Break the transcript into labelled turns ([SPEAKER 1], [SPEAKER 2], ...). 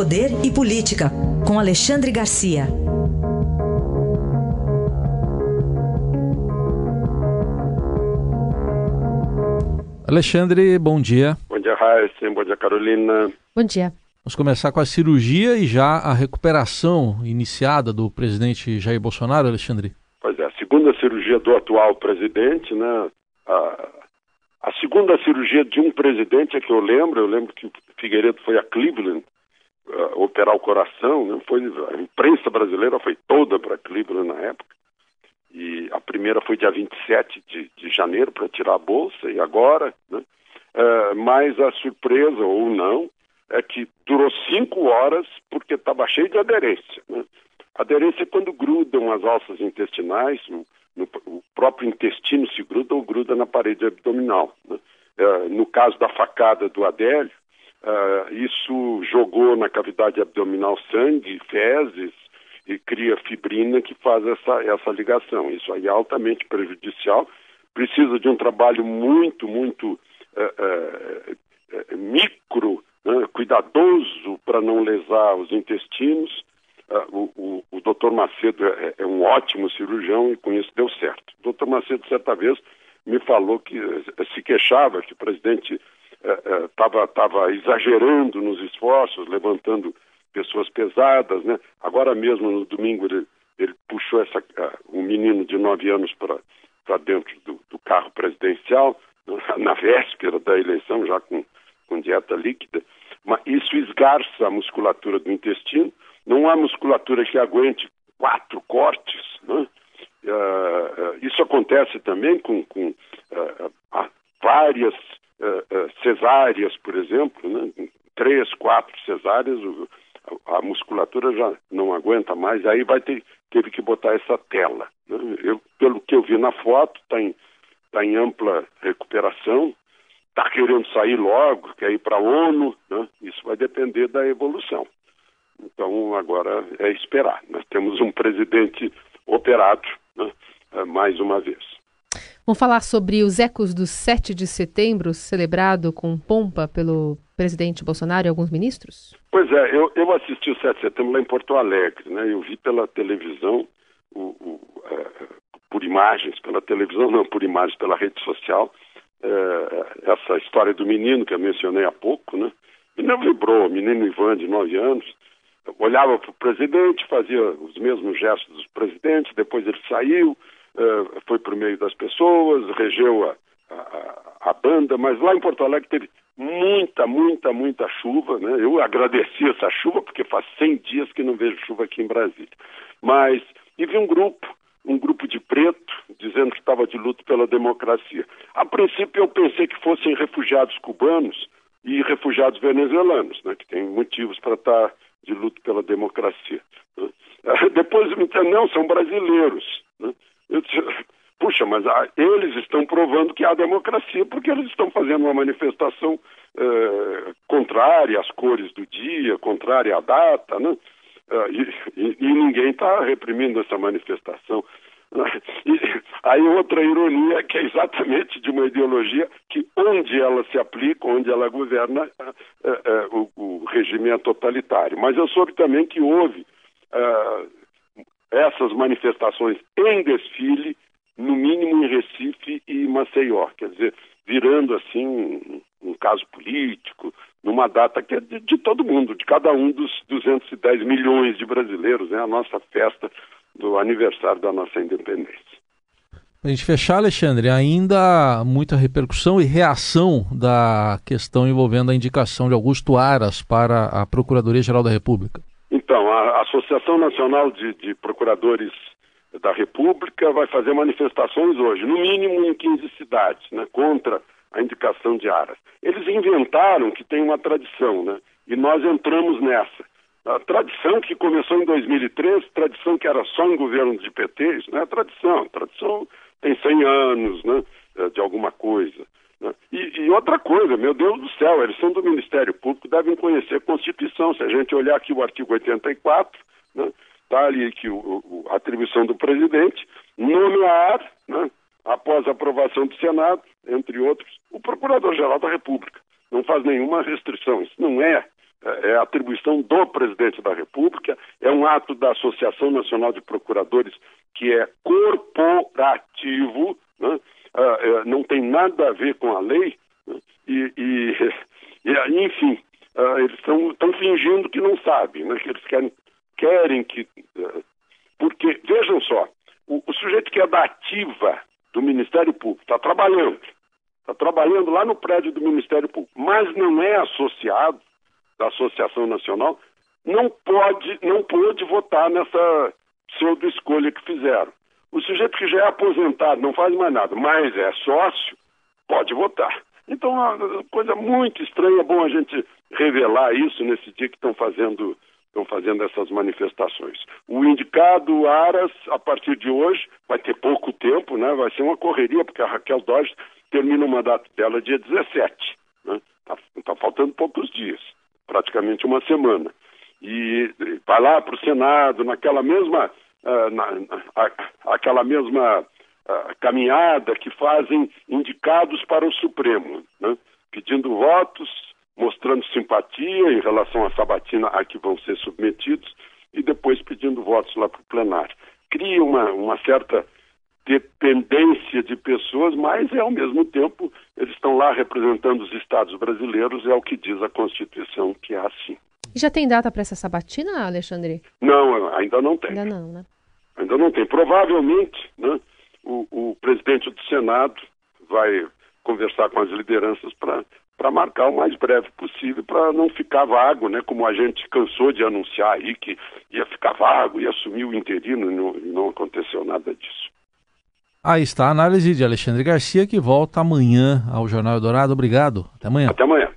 [SPEAKER 1] Poder e Política, com Alexandre Garcia.
[SPEAKER 2] Alexandre, bom dia.
[SPEAKER 3] Bom dia, Raíssa. Bom dia, Carolina.
[SPEAKER 4] Bom dia.
[SPEAKER 2] Vamos começar com a cirurgia e já a recuperação iniciada do presidente Jair Bolsonaro, Alexandre.
[SPEAKER 3] Pois é, a segunda cirurgia do atual presidente, né? A, a segunda cirurgia de um presidente é que eu lembro, eu lembro que o Figueiredo foi a Cleveland uh, operar o coração, né? foi, a imprensa brasileira foi toda para Cleveland na época. E a primeira foi dia 27 de, de janeiro para tirar a bolsa, e agora, né? Uh, mas a surpresa, ou não, é que durou cinco horas porque estava cheio de aderência. Né? Aderência é quando grudam as alças intestinais, no, no, o próprio intestino se gruda ou gruda na parede abdominal. Né? É, no caso da facada do Adélio, é, isso jogou na cavidade abdominal sangue, fezes e cria fibrina que faz essa, essa ligação. Isso aí é altamente prejudicial, precisa de um trabalho muito, muito é, é micro né, cuidadoso para não lesar os intestinos. Uh, o, o, o doutor Macedo é, é, um ótimo cirurgião e com isso deu certo. O doutor Macedo, certa vez, me falou que uh, se queixava que o presidente estava uh, exagerando nos esforços, levantando pessoas pesadas. Né? Agora mesmo, no domingo, ele, ele puxou essa, um menino de nove anos para dentro do, do carro presidencial, na véspera da eleição, já com com dieta líquida, mas isso esgarça a musculatura do intestino. Não há musculatura que aguente quatro cortes. Né? Uh, isso acontece também com, com uh, várias cesáreas, por exemplo, né? três, quatro cesáreas, a, musculatura já não aguenta mais, aí vai ter teve que botar essa tela. Né? Eu, pelo que eu vi na foto, está em, tá em ampla recuperação, está querendo sair logo, quer ir para a ONU, né? isso vai depender da evolução. Então, agora é esperar. Nós temos um presidente operado, né? É, mais uma vez.
[SPEAKER 4] Vamos falar sobre os ecos do 7 de setembro, celebrado com pompa pelo presidente Bolsonaro e alguns ministros?
[SPEAKER 3] Pois é, eu, eu assisti o 7 de setembro lá em Porto Alegre, né? Eu vi pela televisão, o, o, é, por imagens, pela televisão, não por imagens, pela rede social, é, essa história do menino que eu mencionei há pouco, né? O menino vibrou, menino Ivan, de nove anos, olhava para o presidente, fazia os mesmos gestos dos presidentes, depois ele saiu, é, foi o meio das pessoas, regeu a, a, a, banda, mas lá em Porto Alegre teve muita, muita, muita chuva, né? Eu agradeci essa chuva, porque faz 100 dias que não vejo chuva aqui em Brasília. Mas, e vi um grupo um grupo de preto dizendo que estava de luto pela democracia. A princípio eu pensei que fossem refugiados cubanos e refugiados venezuelanos, né, que têm motivos para estar de luto pela democracia. Depois me disseram, não, são brasileiros. Né. Eu disse, puxa, mas eles estão provando que há democracia porque eles estão fazendo uma manifestação eh, contrária às cores do dia, contrária à data, né? Uh, e, e, e, ninguém está reprimindo essa manifestação. E aí outra ironia é que é exatamente de uma ideologia que onde ela se aplica, onde ela governa, uh, uh, o, o, regime é totalitário. Mas eu soube também que houve essas manifestações em desfile, no mínimo em Recife e Maceió, quer dizer, virando assim um, caso político, numa data que é de, de, todo mundo, de cada um dos 210 milhões de brasileiros, né? A nossa festa do aniversário da nossa independência.
[SPEAKER 2] Para a gente fechar, Alexandre, ainda muita repercussão e reação da questão envolvendo a indicação de Augusto Aras para a Procuradoria-Geral da República.
[SPEAKER 3] Então, a Associação Nacional de, de Procuradores da República vai fazer manifestações hoje, no mínimo em 15 cidades, né, contra a indicação de Aras. Eles inventaram que tem uma tradição, né? E nós entramos nessa. A tradição que começou em 2013, tradição que era só em governos de PT, isso não é tradição. Tradição tem 100 anos, né? De alguma coisa. E, e, outra coisa, meu Deus do céu, eles são do Ministério Público, devem conhecer a Constituição. Se a gente olhar aqui o artigo 84, né? Está ali que o, a atribuição do presidente nomear, né? após aprovação do Senado, entre outros, o Procurador-Geral da República. Não faz nenhuma restrição. Isso não é é, é atribuição do presidente da República, é um ato da Associação Nacional de Procuradores que é corporativo, né? É, não tem nada a ver com a lei, né? e, e, e, enfim, ah, eles estão fingindo que não sabem, né? que eles querem, querem que. Ah, porque, vejam só, o, o sujeito que é da ativa do Ministério Público está trabalhando, está trabalhando lá no prédio do Ministério Público, mas não é associado da Associação Nacional, não pode, não pôde votar nessa pseudo escolha que fizeram. O sujeito que já é aposentado, não faz mais nada, mas é sócio, pode votar. Então, é uma coisa muito estranha, é bom a gente revelar isso nesse dia que estão fazendo, estão fazendo essas manifestações. O indicado Aras, a partir de hoje, vai ter pouco tempo, né? vai ser uma correria, porque a Raquel Dodge termina o mandato dela dia 17. Está né? Tá, tá faltando poucos dias, praticamente uma semana. E vai lá para o Senado, naquela mesma uh, na, aquela mesma uh, caminhada que fazem indicados para o Supremo, né? pedindo votos, mostrando simpatia em relação à sabatina a que vão ser submetidos e depois pedindo votos lá para o plenário. Cria uma, uma certa dependência de pessoas, mas ao mesmo tempo eles estão lá representando os estados brasileiros, é o que diz a Constituição que é assim.
[SPEAKER 4] E já tem data para essa sabatina, Alexandre?
[SPEAKER 3] Não, ainda não tem.
[SPEAKER 4] Ainda não, né?
[SPEAKER 3] Ainda não tem. Provavelmente, né, o, o presidente do Senado vai conversar com as lideranças para marcar o mais breve possível, para não ficar vago, né? Como a gente cansou de anunciar aí que ia ficar vago, ia assumir o interino e não, e não aconteceu nada disso.
[SPEAKER 2] Aí está a análise de Alexandre Garcia, que volta amanhã ao Jornal Dourado. Obrigado. Até amanhã.
[SPEAKER 3] Até amanhã.